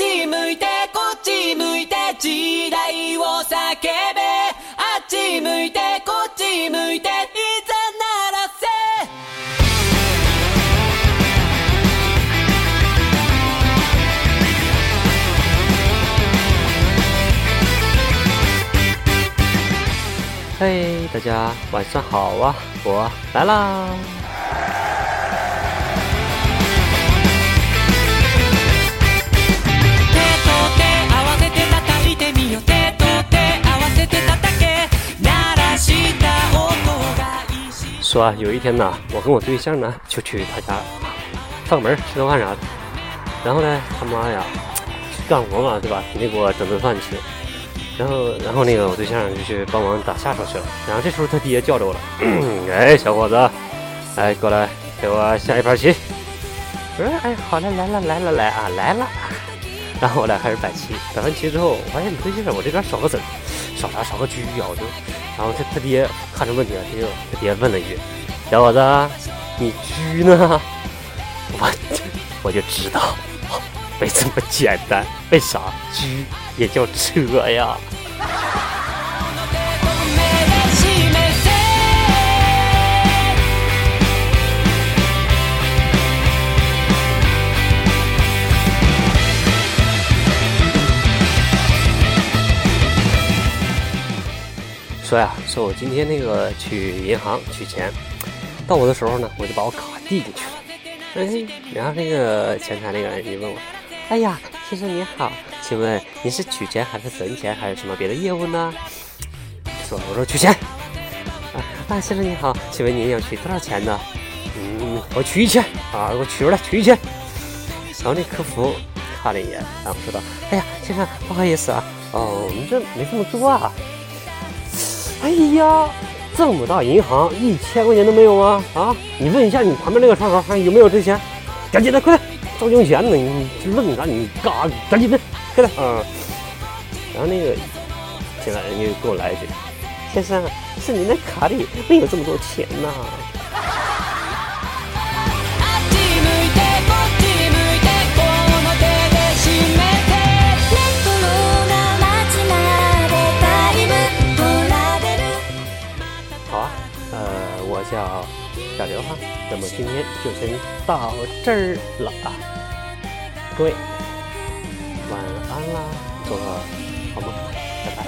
ち向いてこっち向いて時代を叫べあっち向いてこっち向いていざならせ嘿，大家晚上好啊！我来啦。 说啊，有一天呢，我跟我对象呢就去他家上门吃顿饭啥的，然后呢，他妈呀干活嘛，对吧？肯定给我整顿饭吃。然后，然后那个我对象就去帮忙打下手去了。然后这时候他爹叫着我了，哎，小伙子，哎，过来给我下一盘棋。我说，哎，好嘞，来了，来了，来啊，来了。然后我俩开始摆棋，摆完棋之后，我发现你对劲儿，我这边少个子儿，少啥少个车啊，我就，然后他他爹看出问题了，他就他爹问了一句：“小伙子，你狙呢？” 我 我就知道，没这么简单，为啥狙也叫车呀？说呀，说我今天那个去银行取钱，到我的时候呢，我就把我卡递进去了。哎，然后那个前台那个人就问我：“哎呀，先生您好，请问您是取钱还是存钱还是什么别的业务呢？”说我说取钱。啊啊，先生您好，请问您要取多少钱呢？嗯，我取一千啊，给我取出来，取一千。然后那客服看了一眼，然后说道：“哎呀，先生，不好意思啊，哦，我们这没这么多啊。”哎呀，这么大银行，一千块钱都没有吗？啊，你问一下你旁边那个窗口看有没有这钱？赶紧的，快点，着急用钱呢！你你问啥？你干啥？赶紧的，快点啊！然后那个进来人就跟我来一句：“先生，是你的卡里没有这么多钱呐、叫小刘哈，那么今天就先到这儿了啊！各位晚安啦，做个好梦，拜拜。